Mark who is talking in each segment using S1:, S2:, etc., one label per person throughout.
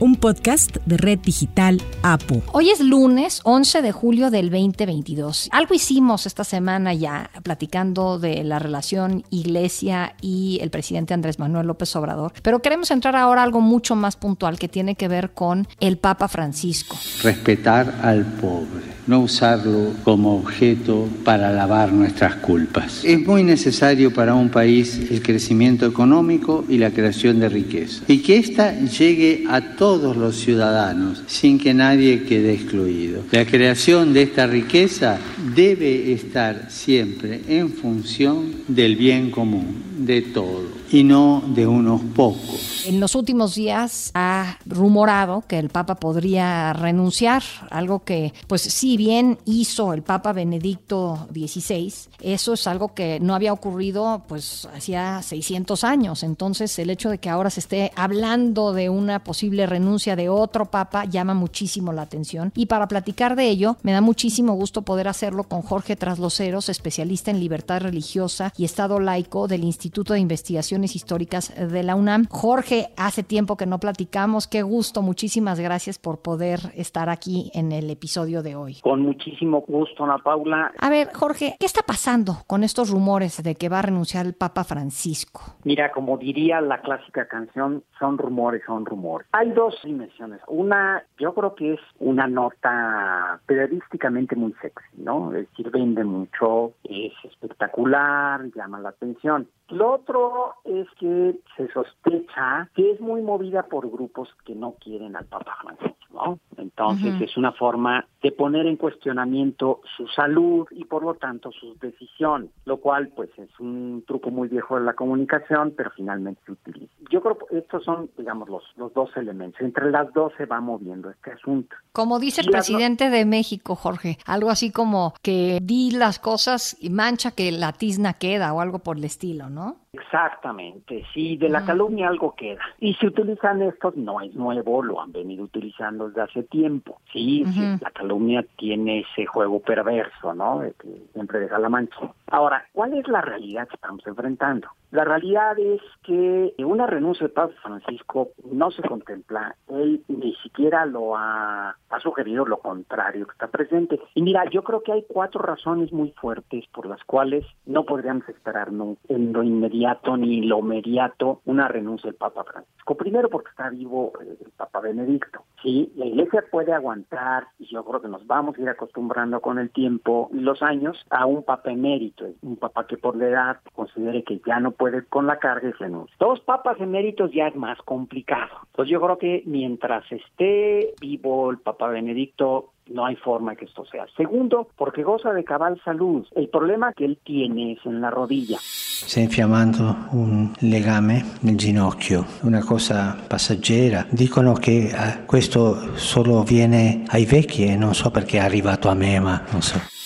S1: un podcast de Red Digital APO.
S2: Hoy es lunes 11 de julio del 2022. Algo hicimos esta semana ya platicando de la relación Iglesia y el presidente Andrés Manuel López Obrador, pero queremos entrar ahora a algo mucho más puntual que tiene que ver con el Papa Francisco.
S3: Respetar al pobre no usarlo como objeto para lavar nuestras culpas. Es muy necesario para un país el crecimiento económico y la creación de riqueza, y que ésta llegue a todos los ciudadanos sin que nadie quede excluido. La creación de esta riqueza debe estar siempre en función del bien común de todo y no de unos pocos.
S2: En los últimos días ha rumorado que el Papa podría renunciar, algo que pues sí bien hizo el Papa Benedicto XVI, eso es algo que no había ocurrido pues hacía 600 años, entonces el hecho de que ahora se esté hablando de una posible renuncia de otro Papa llama muchísimo la atención y para platicar de ello me da muchísimo gusto poder hacerlo con Jorge Trasloceros, especialista en libertad religiosa y Estado laico del Instituto de Investigaciones Históricas de la UNAM. Jorge, hace tiempo que no platicamos, qué gusto, muchísimas gracias por poder estar aquí en el episodio de hoy.
S4: Con muchísimo gusto, Ana Paula.
S2: A ver, Jorge, ¿qué está pasando con estos rumores de que va a renunciar el Papa Francisco?
S4: Mira, como diría la clásica canción, son rumores, son rumores. Hay dos dimensiones. Una, yo creo que es una nota periodísticamente muy sexy, ¿no? Es decir, vende mucho, es espectacular, llama la atención. Lo otro es que se sospecha que es muy movida por grupos que no quieren al Papa Francisco, ¿no? Entonces es una forma de poner en cuestionamiento su salud y por lo tanto sus decisiones, lo cual pues es un truco muy viejo de la comunicación, pero finalmente se utiliza. Yo creo que estos son, digamos, los, los dos elementos. Entre las dos se va moviendo este asunto.
S2: Como dice el presidente de México, Jorge, algo así como que di las cosas y mancha que la tizna queda o algo por el estilo, ¿no?
S4: Exactamente, sí, de la calumnia algo queda. Y si utilizan estos, no es nuevo, lo han venido utilizando desde hace tiempo. Sí, la calumnia tiene ese juego perverso, ¿no? De que siempre deja la mancha. Ahora, ¿cuál es la realidad que estamos enfrentando? La realidad es que una renuncia de Papa Francisco no se contempla. Él ni siquiera lo ha, sugerido lo contrario, que está presente. Y mira, yo creo que hay cuatro razones muy fuertes por las cuales no podríamos esperar no, en lo inmediato ni lo mediato una renuncia del Papa Francisco. Primero porque está vivo eh, el Papa Benedicto. Sí, la Iglesia puede aguantar, y yo creo que nos vamos a ir acostumbrando con el tiempo los años, a un Papa emérito, un Papa que por la edad considere que ya no puede con la carga y renuncia. Dos papas eméritos ya es más complicado. Entonces yo creo que mientras esté vivo el Papa Benedicto, no hay forma que esto sea. Segundo, porque goza de cabal salud. El problema que él tiene es en la rodilla.
S3: Sta infiammando un legame nel ginocchio, una cosa passaggera. Dicono che eh, questo solo viene ai vecchi e non so perché è arrivato a me, ma non so.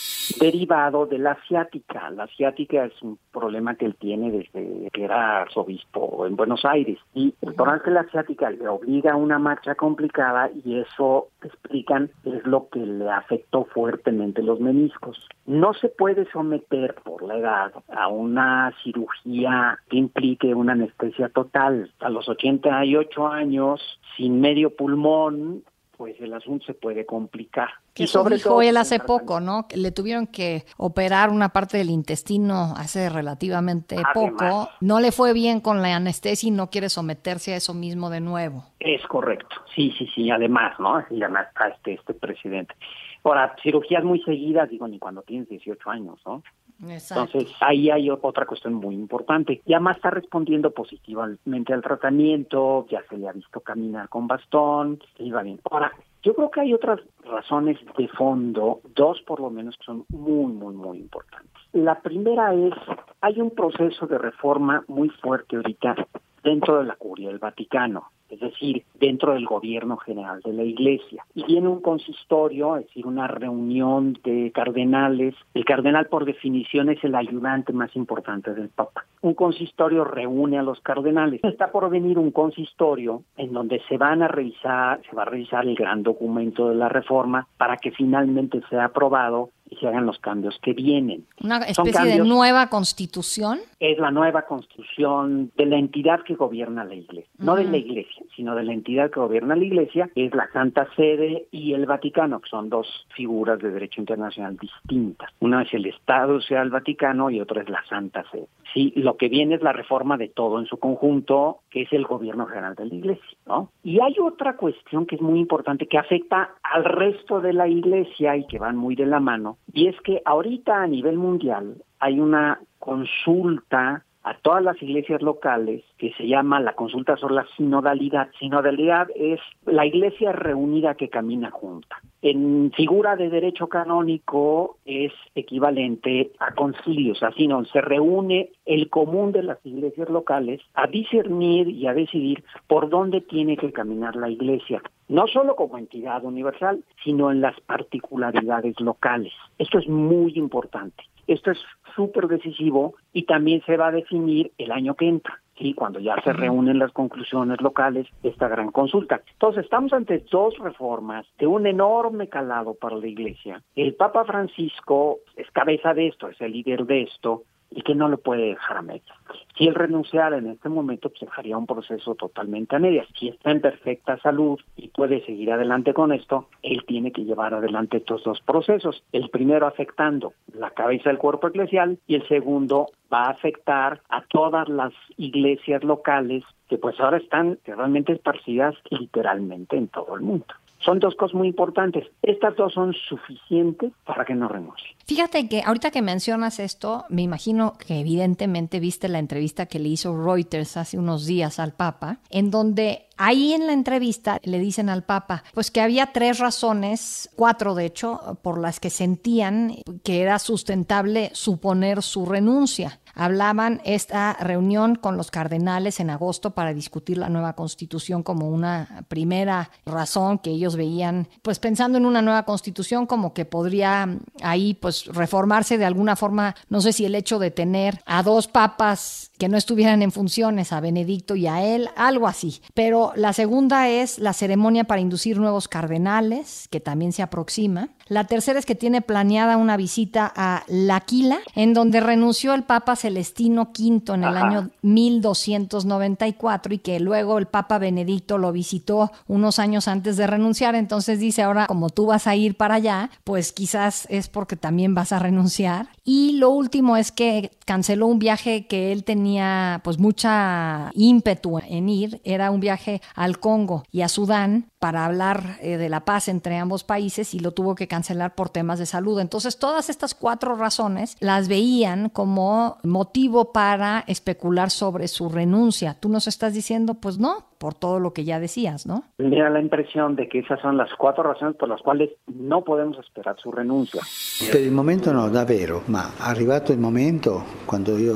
S4: Derivado de la asiática. La asiática es un problema que él tiene desde que era arzobispo en Buenos Aires. Y el torrente de la asiática le obliga a una marcha complicada y eso, explican, es lo que le afectó fuertemente los meniscos. No se puede someter por la edad a una cirugía que implique una anestesia total. A los 88 años, sin medio pulmón, pues el asunto se puede complicar.
S2: Que y sobre dijo todo, él hace poco, ¿no? Que le tuvieron que operar una parte del intestino hace relativamente poco. No le fue bien con la anestesia y no quiere someterse a eso mismo de nuevo.
S4: Es correcto. Sí, sí, sí. Además, ¿no? Y además está este, este presidente. Ahora, cirugías muy seguidas, digo, ni cuando tienes 18 años, ¿no? Exacto. Entonces, ahí hay otra cuestión muy importante. Ya más está respondiendo positivamente al tratamiento, ya se le ha visto caminar con bastón, iba bien. Ahora, yo creo que hay otras razones de fondo, dos por lo menos, que son muy, muy, muy importantes. La primera es, hay un proceso de reforma muy fuerte ahorita dentro de la curia del Vaticano. es decir, dentro del gobierno general de la Iglesia. Y viene un consistorio, es decir, una reunión de cardenales. El cardenal, por definición, es el ayudante más importante del Papa. Un consistorio reúne a los cardenales. Está por venir un consistorio en donde se van a revisar, se va a revisar el gran documento de la reforma para que finalmente sea aprobado y se hagan los cambios que vienen.
S2: Una especie de nueva constitución.
S4: Es la nueva constitución de la entidad que gobierna la iglesia, no de la iglesia, sino de la entidad que gobierna la iglesia, es la Santa Sede y el Vaticano, que son dos figuras de derecho internacional distintas. Una es el Estado, o sea, el Vaticano, y otra es la Santa Sede. Sí, lo que viene es la reforma de todo en su conjunto, que es el gobierno general de la iglesia, ¿no? Y hay otra cuestión que es muy importante que afecta al resto de la iglesia y que van muy de la mano, y es que ahorita a nivel mundial hay una consulta a todas las iglesias locales que se llama la consulta sobre la sinodalidad. Sinodalidad es la iglesia reunida que camina junta. En figura de derecho canónico es equivalente a concilios, así no, se reúne el común de las iglesias locales a discernir y a decidir por dónde tiene que caminar la iglesia, no solo como entidad universal, sino en las particularidades locales. Esto es muy importante. Esto es súper decisivo y también se va a definir el año que entra. Sí, cuando ya se reúnen las conclusiones locales de esta gran consulta. Entonces, estamos ante dos reformas de un enorme calado para la Iglesia. El Papa Francisco es cabeza de esto, es el líder de esto, y que no lo puede dejar a medias. Si él renunciara en este momento, pues dejaría un proceso totalmente a medias. Si está en perfecta salud y puede seguir adelante con esto, él tiene que llevar adelante estos dos procesos. El primero afectando la cabeza del cuerpo eclesial y el segundo va a afectar a todas las iglesias locales que pues ahora están realmente esparcidas literalmente en todo el mundo. Son dos cosas muy importantes. Estas dos son suficientes para que no renuncie.
S2: Fíjate que ahorita que mencionas esto, me imagino que evidentemente viste la entrevista que le hizo Reuters hace unos días al Papa, en donde Ahí en la entrevista le dicen al Papa, pues que había tres razones, cuatro de hecho, por las que sentían que era sustentable suponer su renuncia. Hablaban esta reunión con los cardenales en agosto para discutir la nueva constitución como una primera razón que ellos veían, pues pensando en una nueva constitución como que podría ahí pues reformarse de alguna forma, no sé si el hecho de tener a dos papas que no estuvieran en funciones, a Benedicto y a él, algo así. Pero la segunda es la ceremonia para inducir nuevos cardenales, que también se aproxima. La tercera es que tiene planeada una visita a L'Aquila, en donde renunció el Papa Celestino V en el año 1294 y que luego el Papa Benedicto lo visitó unos años antes de renunciar. Entonces dice ahora, como tú vas a ir para allá, pues quizás es porque también vas a renunciar. Y lo último es que canceló un viaje que él tenía pues mucha ímpetu en ir. Era un viaje al Congo y a Sudán para hablar eh, de la paz entre ambos países y lo tuvo que cancelar por temas de salud. Entonces, todas estas cuatro razones las veían como motivo para especular sobre su renuncia. Tú nos estás diciendo, pues no, por todo lo que ya decías, ¿no?
S4: Me da la impresión de que esas son las cuatro razones por las cuales no podemos esperar su renuncia.
S3: Per il momento no, davvero, ma arrivato il momento, quando io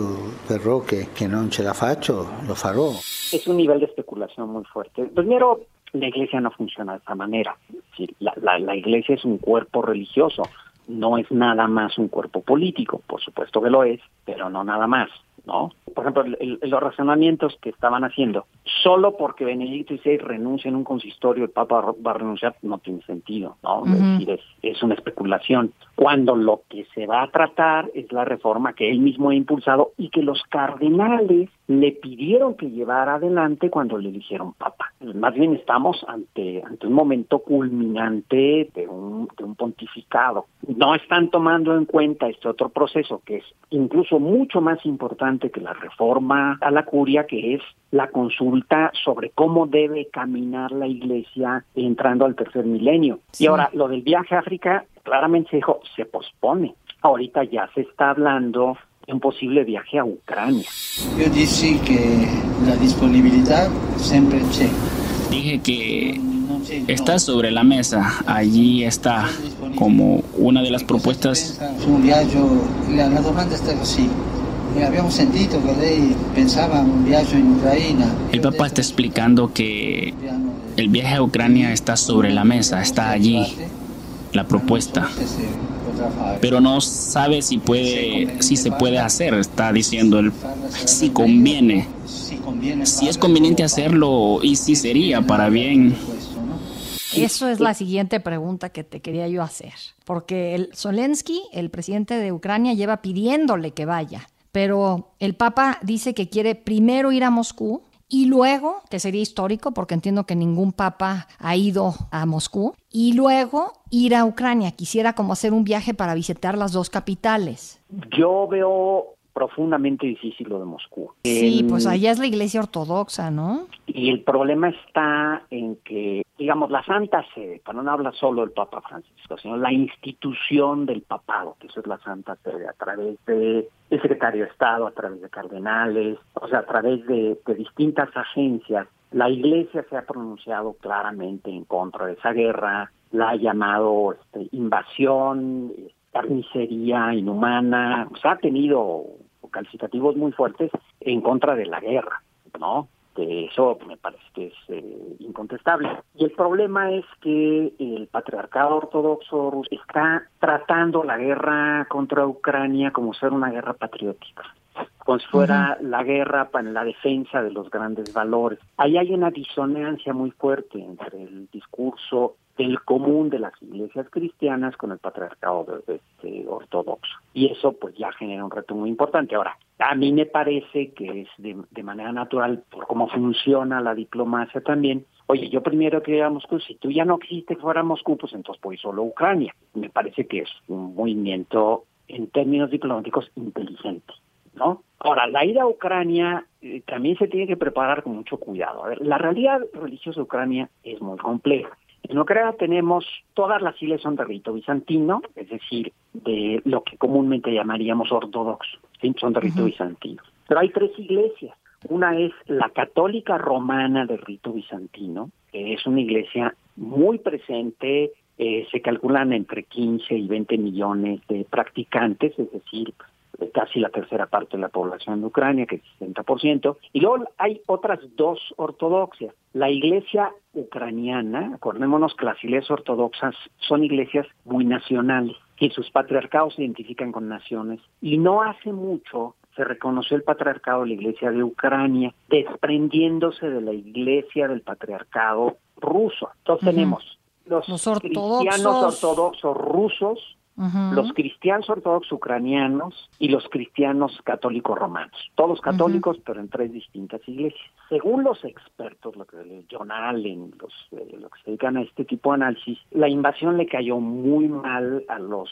S3: verrò che, che non ce la faccio, lo farò.
S4: Es un nivel de especulación muy fuerte. Primero, la iglesia no funciona de esa manera. La, la, la iglesia es un cuerpo religioso, no es nada más un cuerpo político, por supuesto que lo es, pero no nada más. ¿no? Por ejemplo, el, los razonamientos que estaban haciendo, solo porque Benedicto XVI renuncia en un consistorio, el Papa va a renunciar, no tiene sentido, ¿no? Es decir, es, una especulación. Cuando lo que se va a tratar es la reforma que él mismo ha impulsado y que los cardenales le pidieron que llevara adelante cuando le eligieron Papa. Más bien estamos ante, ante un momento culminante de un, de un pontificado. No están tomando en cuenta este otro proceso que es incluso mucho más importante que la reforma a la curia, que es la consulta sobre cómo debe caminar la iglesia entrando al tercer milenio. Y ahora, lo del viaje a África, claramente se dijo, se pospone. Ahorita ya se está hablando un posible viaje a Ucrania.
S3: Yo dije que la disponibilidad siempre c'è.
S5: Dije que está sobre la mesa, allí está como una de las propuestas.
S3: Un viaje, la, domanda está así. habíamos sentido que lei pensaba un viaje en Ucrania.
S5: El Papa está explicando que el viaje a Ucrania está sobre la mesa, está allí, la propuesta. Pero no sabe si puede, si se puede hacer, está diciendo él, si conviene. Si es conveniente hacerlo y si sería para bien.
S2: Eso es la siguiente pregunta que te quería yo hacer, porque el Zelensky, el presidente de Ucrania, lleva pidiéndole que vaya, pero el Papa dice que quiere primero ir a Moscú y luego, que sería histórico porque entiendo que ningún papa ha ido a Moscú, y luego ir a Ucrania. Quisiera como hacer un viaje para visitar las dos capitales.
S4: Yo veo profundamente difícil lo de Moscú.
S2: Sí, pues allá es la iglesia ortodoxa, ¿no?
S4: Y el problema está en que, digamos, la Santa Sede, para no hablar solo del Papa Francisco, sino la institución del papado, que eso es la Santa Sede, a través de el secretario de Estado, a través de cardenales, o sea, a través de, de distintas agencias, la iglesia se ha pronunciado claramente en contra de esa guerra, la ha llamado este, invasión, carnicería inhumana, o sea, ha tenido calificativos muy fuertes en contra de la guerra, ¿no? Que eso me parece que es eh, incontestable. Y el problema es que el patriarcado ortodoxo ruso está tratando la guerra contra Ucrania como ser una guerra patriótica como si fuera la guerra para la defensa de los grandes valores. Ahí hay una disonancia muy fuerte entre el discurso del común de las iglesias cristianas con el patriarcado este, ortodoxo. Y eso pues ya genera un reto muy importante. Ahora, a mí me parece que es de, manera natural, por cómo funciona la diplomacia también, oye, yo primero quería Moscú, si tú ya no quisiste que fuera Moscú, pues entonces voy solo a Ucrania. Me parece que es un movimiento en términos diplomáticos inteligente, ¿no? Ahora, la ida a Ucrania eh, también se tiene que preparar con mucho cuidado. A ver, la realidad religiosa de Ucrania es muy compleja. En Ucrania tenemos, todas las iglesias son de rito bizantino, es decir, de lo que comúnmente llamaríamos ortodoxo, son de rito bizantino. Pero hay tres iglesias. Una es la católica romana de rito bizantino, que es una iglesia muy presente, eh, se calculan entre 15 y 20 millones de practicantes, es decir, casi la tercera parte de la población de Ucrania, que es 60%, y luego hay otras dos ortodoxias. La iglesia ucraniana, acordémonos que las iglesias ortodoxas son iglesias muy nacionales, que sus patriarcados se identifican con naciones, y no hace mucho se reconoció el patriarcado de la iglesia de Ucrania, desprendiéndose de la iglesia del patriarcado ruso. Entonces tenemos los, cristianos ortodoxos rusos, los cristianos ortodoxos ucranianos y los cristianos católicos romanos. Todos católicos, pero en tres distintas iglesias. Según los expertos, lo que John Allen, los, eh, que se dedican a este tipo de análisis, la invasión le cayó muy mal a los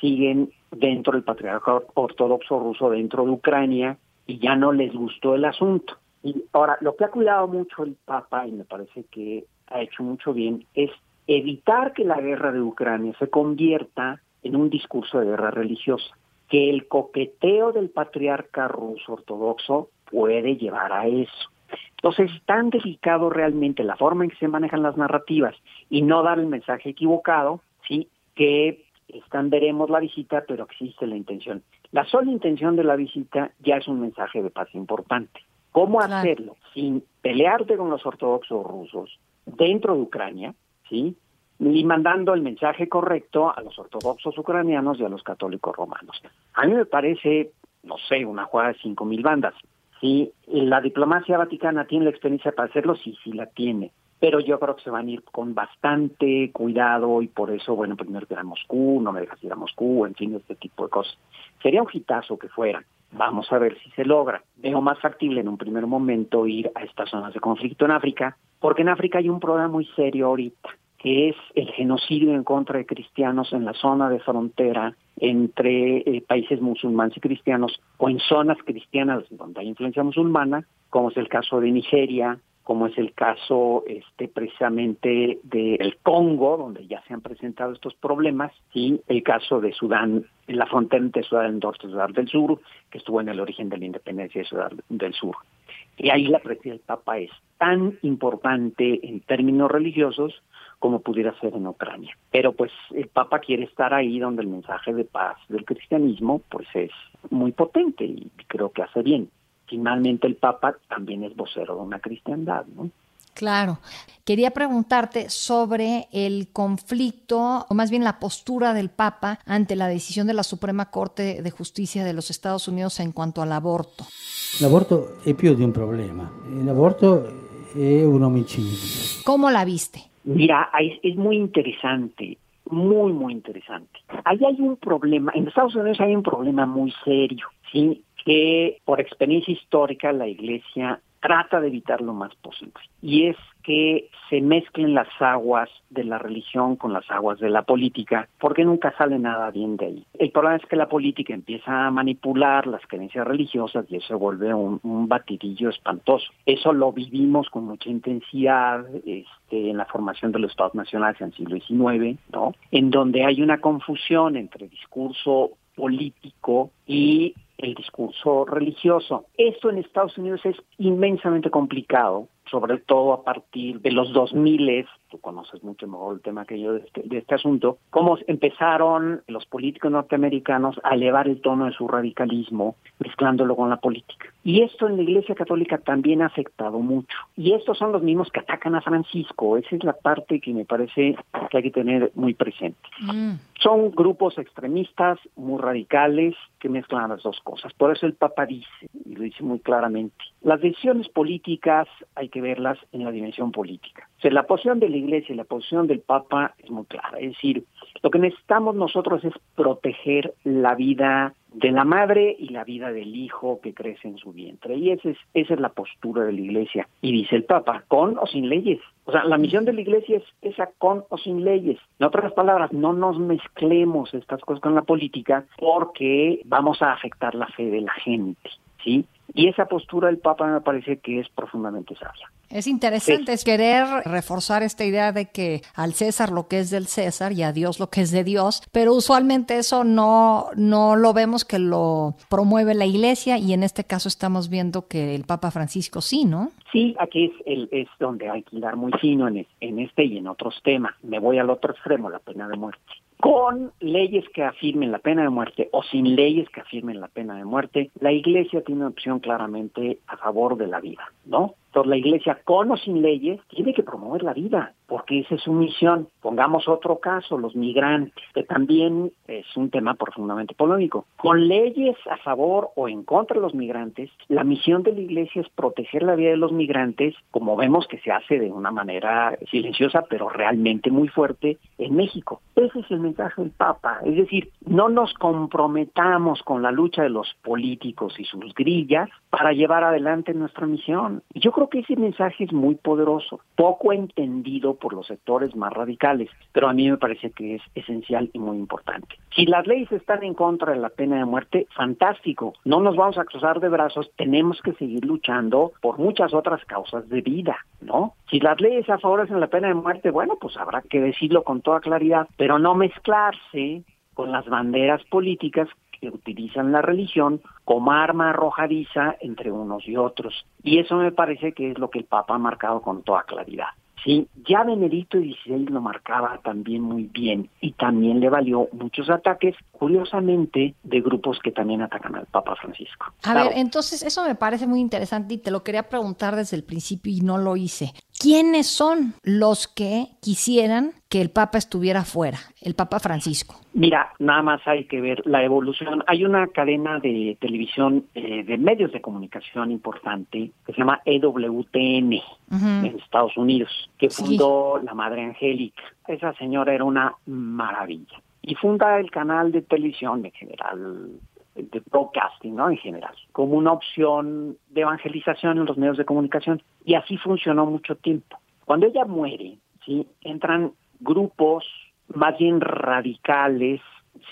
S4: siguen dentro del patriarcado ortodoxo ruso dentro de Ucrania y ya no les gustó el asunto. Y ahora, lo que ha cuidado mucho el Papa, y me parece que ha hecho mucho bien, es evitar que la guerra de Ucrania se convierta en un discurso de guerra religiosa, que el coqueteo del patriarca ruso ortodoxo puede llevar a eso. Entonces es tan delicado realmente la forma en que se manejan las narrativas y no dar el mensaje equivocado, sí, que están veremos la visita, pero existe la intención. La sola intención de la visita ya es un mensaje de paz importante. ¿Cómo hacerlo sin pelearte con los ortodoxos rusos dentro de Ucrania, sí? Y mandando el mensaje correcto a los ortodoxos ucranianos y a los católicos romanos. A mí me parece, no sé, una jugada de cinco mil bandas. Si la diplomacia vaticana tiene la experiencia para hacerlo, sí, sí la tiene. Pero yo creo que se van a ir con bastante cuidado y por eso, bueno, primero que ir a Moscú, no me dejas ir a Moscú, en fin, este tipo de cosas. Sería un hitazo que fuera. Vamos a ver si se logra. Veo más factible en un primer momento ir a estas zonas de conflicto en África, porque en África hay un problema muy serio ahorita que es el genocidio en contra de cristianos en la zona de frontera entre eh, países musulmanes y cristianos o en zonas cristianas donde hay influencia musulmana, como es el caso de Nigeria, como es el caso este precisamente del Congo, donde ya se han presentado estos problemas, y el caso de Sudán, la frontera entre Sudán del Norte y Sudán del Sur, que estuvo en el origen de la independencia de Sudán del Sur. Y ahí la presencia del Papa es tan importante en términos religiosos como pudiera ser en Ucrania. Pero pues el Papa quiere estar ahí donde el mensaje de paz del cristianismo pues es muy potente y creo que hace bien. Finalmente el Papa también es vocero de una cristiandad, ¿no?
S2: Claro. Quería preguntarte sobre el conflicto, o más bien la postura del Papa ante la decisión de la Suprema Corte de Justicia de los Estados Unidos en cuanto al aborto.
S3: L'aborto è più di un problema. L'aborto è un omicidio.
S2: ¿Cómo la viste?
S4: Mira, es muy interesante, muy, muy interesante. Ahí hay un problema, en Estados Unidos hay un problema muy serio, ¿sí? Que por experiencia histórica la Iglesia trata de evitar lo más posible. Y es que se mezclen las aguas de la religión con las aguas de la política, porque nunca sale nada bien de ahí. El problema es que la política empieza a manipular las creencias religiosas y eso vuelve un, batidillo espantoso. Eso lo vivimos con mucha intensidad este, en la formación de los estados nacionales en el siglo XIX, ¿no? En donde hay una confusión entre discurso político y el discurso religioso. Esto en Estados Unidos es inmensamente complicado sobre todo a partir de los 2000, tú conoces mucho mejor el tema que yo de este, de este asunto, cómo empezaron los políticos norteamericanos a elevar el tono de su radicalismo, mezclándolo con la política. Y esto en la Iglesia Católica también ha afectado mucho. Y estos son los mismos que atacan a Francisco. Esa es la parte que me parece que hay que tener muy presente. Mm. Son grupos extremistas muy radicales que mezclan las dos cosas. Por eso el Papa dice, y lo dice muy claramente, las decisiones políticas hay que verlas en la dimensión política. O la posición de la Iglesia y la posición del Papa es muy clara. Es decir, lo que necesitamos nosotros es proteger la vida de la madre y la vida del hijo que crece en su vientre. Y esa es, esa es la postura de la Iglesia. Y dice el Papa, con o sin leyes. O sea, la misión de la Iglesia es esa con o sin leyes. En otras palabras, no nos mezclemos estas cosas con la política porque vamos a afectar la fe de la gente. ¿Sí? Y esa postura del Papa me parece que es profundamente sabia.
S2: Es interesante es querer reforzar esta idea de que al César lo que es del César y a Dios lo que es de Dios, pero usualmente eso no, no lo vemos que lo promueve la Iglesia y en este caso estamos viendo que el Papa Francisco sí, ¿no?
S4: Sí, aquí es, el, es donde hay que dar muy fino en, en este y en otros temas. Me voy al otro extremo, la pena de muerte con leyes que afirmen la pena de muerte o sin leyes que afirmen la pena de muerte, la Iglesia tiene una opción claramente a favor de la vida, ¿no? Entonces la Iglesia, con o sin leyes, tiene que promover la vida, porque esa es su misión. Pongamos otro caso, los migrantes, que también es un tema profundamente polémico. Con leyes a favor o en contra de los migrantes, la misión de la Iglesia es proteger la vida de los migrantes, como vemos que se hace de una manera silenciosa, pero realmente muy fuerte en México. Ese es el mensaje del Papa, es decir, no nos comprometamos con la lucha de los políticos y sus grillas para llevar adelante nuestra misión. Yo creo que ese mensaje es muy poderoso, poco entendido por los sectores más radicales, pero a mí me parece que es esencial y muy importante. Si las leyes están en contra de la pena de muerte, fantástico, no nos vamos a cruzar de brazos, tenemos que seguir luchando por muchas otras causas de vida, ¿no? Si las leyes favorecen la pena de muerte, bueno, pues habrá que decirlo con toda claridad, pero no mezclarse con las banderas políticas que utilizan la religión como arma arrojadiza entre unos y otros. Y eso me parece que es lo que el Papa ha marcado con toda claridad. Sí, ya Benedicto XVI lo marcaba también muy bien y también le valió muchos ataques, curiosamente, de grupos que también atacan al Papa Francisco.
S2: A ver, entonces eso me parece muy interesante y te lo quería preguntar desde el principio y no lo hice. ¿Quiénes son los que quisieran que el Papa estuviera fuera, el Papa Francisco?
S4: Mira, nada más hay que ver la evolución. Hay una cadena de televisión, eh, de medios de comunicación importante, que se llama EWTN en Estados Unidos, que fundó la Madre Angélica. Esa señora era una maravilla. Y funda el canal de televisión en general, de broadcasting, ¿no? En general, como una opción de evangelización en los medios de comunicación. Y así funcionó mucho tiempo. Cuando ella muere, ¿sí? Entran grupos más bien radicales,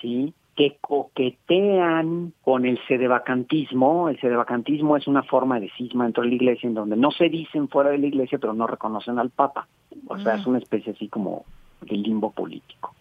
S4: ¿sí? que coquetean con el sedevacantismo. El sedevacantismo es una forma de cisma dentro de la iglesia en donde no se dicen fuera de la iglesia, pero no reconocen al Papa. O sea, es mm. una especie así como de limbo político,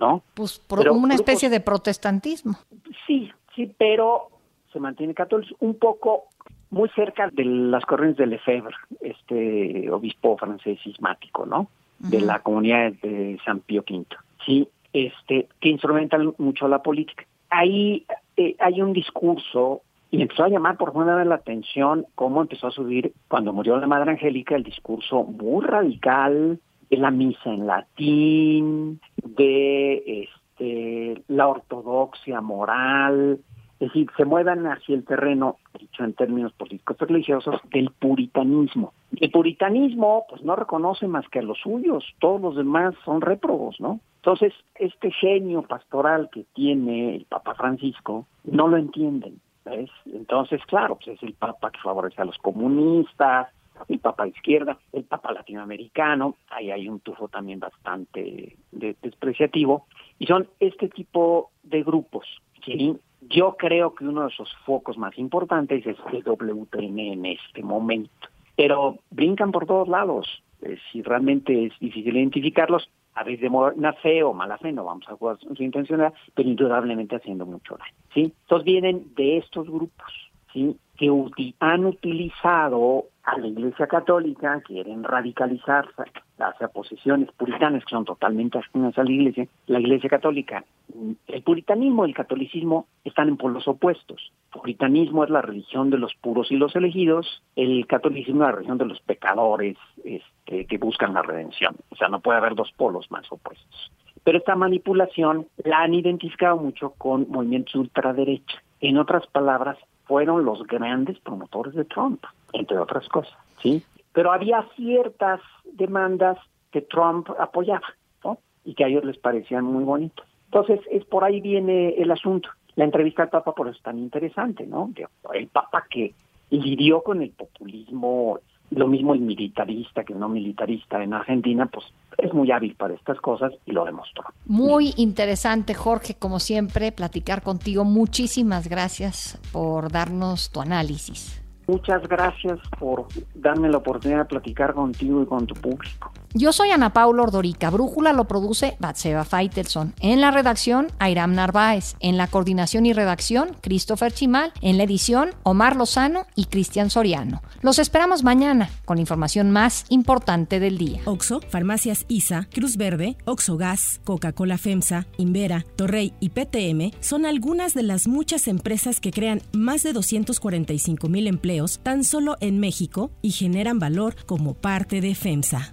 S4: ¿no?
S2: Pues por una especie de protestantismo.
S4: Sí, sí, pero se mantiene católico un poco muy cerca de las corrientes de Lefebvre, este obispo francés sismático, ¿no? de la comunidad de San Pío V, ¿sí? Este, que instrumentan mucho la política. Ahí eh, hay un discurso y empezó a llamar por vez la atención cómo empezó a subir cuando murió la Madre Angélica el discurso muy radical de la misa en latín, de este, la ortodoxia moral, es decir, se muevan hacia el terreno, dicho en términos políticos religiosos, del puritanismo. El puritanismo, pues no reconoce más que a los suyos, todos los demás son réprobos, ¿no? Entonces, este genio pastoral que tiene el Papa Francisco, no lo entienden. ¿ves? Entonces, claro, pues es el Papa que favorece a los comunistas, el Papa de izquierda, el Papa latinoamericano, ahí hay un tufo también bastante despreciativo, y son este tipo de grupos, ¿sí? Yo creo que uno de esos focos más importantes es el WTN en este momento, pero brincan por todos lados. Si realmente es difícil identificarlos, a veces de buena fe o mala fe, no vamos a jugar su intencionalidad, pero indudablemente haciendo mucho daño. ¿sí? Entonces vienen de estos grupos, ¿sí? que han utilizado a la Iglesia Católica, quieren radicalizarse hacia posiciones puritanas que son totalmente ajenas a la Iglesia. La Iglesia Católica, el puritanismo y el catolicismo están en polos opuestos. El puritanismo es la religión de los puros y los elegidos, el catolicismo es la religión de los pecadores este, que buscan la redención. O sea, no puede haber dos polos más opuestos. Pero esta manipulación la han identificado mucho con movimientos ultraderecha. En otras palabras, fueron los grandes promotores de Trump, entre otras cosas, ¿sí? Pero había ciertas demandas que Trump apoyaba, ¿no? Y que a ellos les parecían muy bonitas. Entonces, es por ahí viene el asunto. La entrevista al Papa por eso es tan interesante, ¿no? El Papa que lidió con el populismo, lo mismo el militarista que el no militarista en Argentina, pues es muy hábil para estas cosas y lo demostró.
S2: Muy interesante, Jorge, como siempre, platicar contigo. Muchísimas gracias por darnos tu análisis.
S4: Muchas gracias por darme la oportunidad de platicar contigo y con tu público.
S2: Yo soy Ana Paula Ordorica. Brújula lo produce Batseba Feitelson. En la redacción, Airam Narváez. En la coordinación y redacción, Christopher Chimal. En la edición, Omar Lozano y Cristian Soriano. Los esperamos mañana con la información más importante del día.
S1: Oxo, Farmacias ISA, Cruz Verde, Oxo Gas, Coca-Cola FEMSA, Invera, Torrey y PTM son algunas de las muchas empresas que crean más de 245 mil empleos tan solo en México y generan valor como parte de FEMSA.